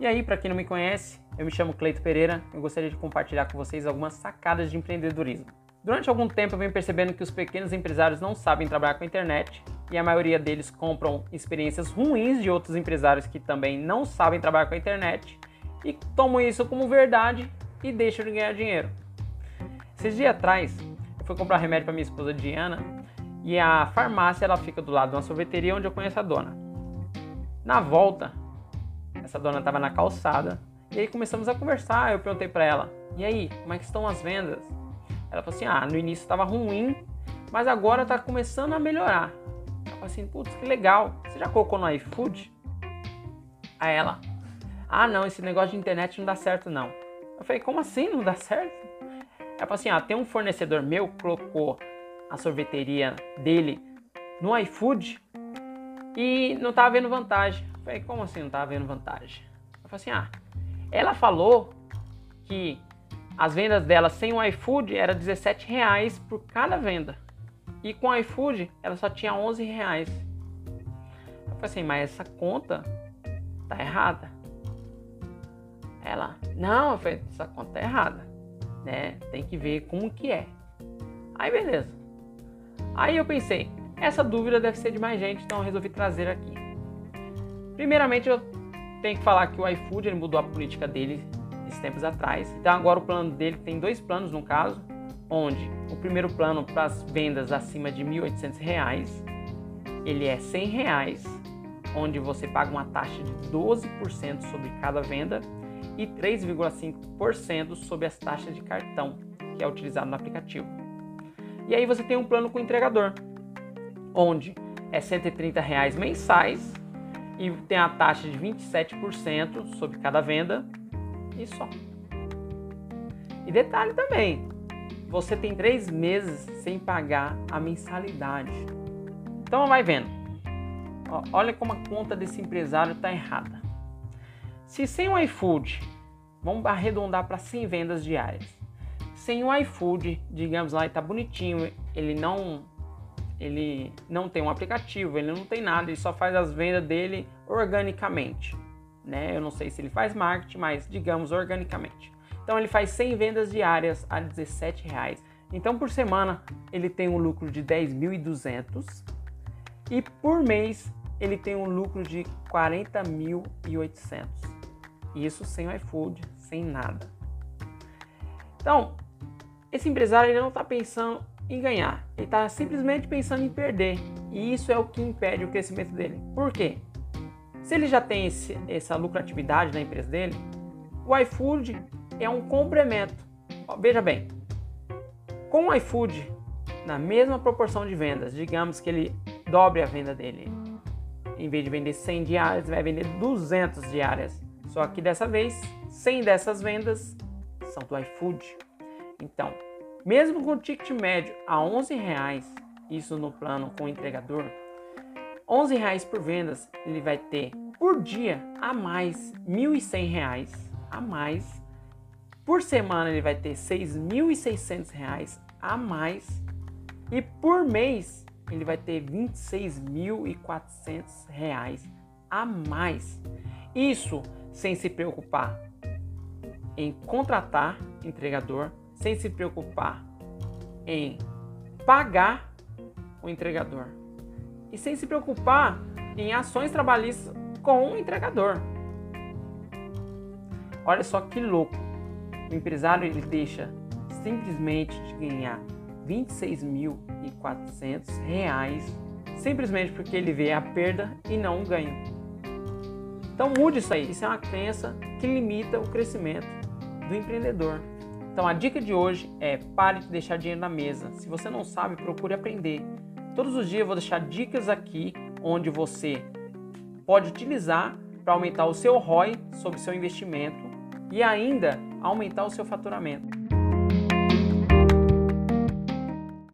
E aí, para quem não me conhece, eu me chamo Cleito Pereira e gostaria de compartilhar com vocês algumas sacadas de empreendedorismo. Durante algum tempo eu venho percebendo que os pequenos empresários não sabem trabalhar com a internet e a maioria deles compram experiências ruins de outros empresários que também não sabem trabalhar com a internet e tomam isso como verdade e deixam de ganhar dinheiro. Esses dias atrás, eu fui comprar remédio para minha esposa Diana e a farmácia ela fica do lado de uma sorveteria onde eu conheço a dona. Na volta, essa dona estava na calçada. E aí começamos a conversar. Eu perguntei para ela: "E aí, como é que estão as vendas?" Ela falou assim: "Ah, no início estava ruim, mas agora está começando a melhorar." Ela falou assim: "Putz, que legal. Você já colocou no iFood?" Aí ela: "Ah, não, esse negócio de internet não dá certo não." Eu falei: "Como assim não dá certo?" Ela falou assim: "Ah, tem um fornecedor meu que colocou a sorveteria dele no iFood e não estava vendo vantagem." Falei, como assim não tava vendo vantagem? Eu falei assim, ah, ela falou que as vendas dela sem o iFood era 17 reais por cada venda. E com o iFood ela só tinha 11 reais. Eu falei assim, mas essa conta tá errada. Ela, não, eu falei, essa conta tá errada. Né? Tem que ver como que é. Aí beleza. Aí eu pensei, essa dúvida deve ser de mais gente, então eu resolvi trazer aqui. Primeiramente, eu tenho que falar que o iFood ele mudou a política dele esses tempos atrás. Então, agora o plano dele tem dois planos no caso, onde o primeiro plano para as vendas acima de R$ 1.800, ele é 100 reais, onde você paga uma taxa de 12% sobre cada venda e 3,5% sobre as taxas de cartão que é utilizado no aplicativo. E aí você tem um plano com entregador, onde é 130 reais mensais e tem a taxa de 27% sobre cada venda e só. E detalhe também, você tem três meses sem pagar a mensalidade. Então vai vendo. Olha como a conta desse empresário está errada. Se sem o iFood, vamos arredondar para 100 vendas diárias. Sem o iFood, digamos lá, está bonitinho, ele não ele não tem um aplicativo, ele não tem nada, ele só faz as vendas dele organicamente. Né? Eu não sei se ele faz marketing, mas digamos organicamente. Então ele faz 100 vendas diárias a 17 reais. Então por semana ele tem um lucro de 10.200 e por mês ele tem um lucro de 40.800. Isso sem o iFood, sem nada. Então, esse empresário ele não está pensando em ganhar, ele está simplesmente pensando em perder. E isso é o que impede o crescimento dele. Por quê? Se ele já tem esse, essa lucratividade na empresa dele, o iFood é um complemento. Veja bem, com o iFood, na mesma proporção de vendas, digamos que ele dobre a venda dele. Em vez de vender 100 diárias, vai vender 200 diárias. Só que dessa vez, 100 dessas vendas são do iFood. Então, mesmo com o ticket médio a 11 reais, isso no plano com o entregador, 11 reais por vendas, ele vai ter por dia a mais 1.100 reais a mais. Por semana ele vai ter 6.600 reais a mais. E por mês ele vai ter 26.400 reais a mais. Isso sem se preocupar em contratar entregador, sem se preocupar em pagar o entregador e sem se preocupar em ações trabalhistas com o entregador. Olha só que louco. O empresário ele deixa simplesmente de ganhar R$ 26.400 simplesmente porque ele vê a perda e não o ganho. Então mude isso aí. Isso é uma crença que limita o crescimento do empreendedor. Então a dica de hoje é pare de deixar dinheiro na mesa. Se você não sabe, procure aprender. Todos os dias eu vou deixar dicas aqui onde você pode utilizar para aumentar o seu ROI sobre seu investimento e ainda aumentar o seu faturamento.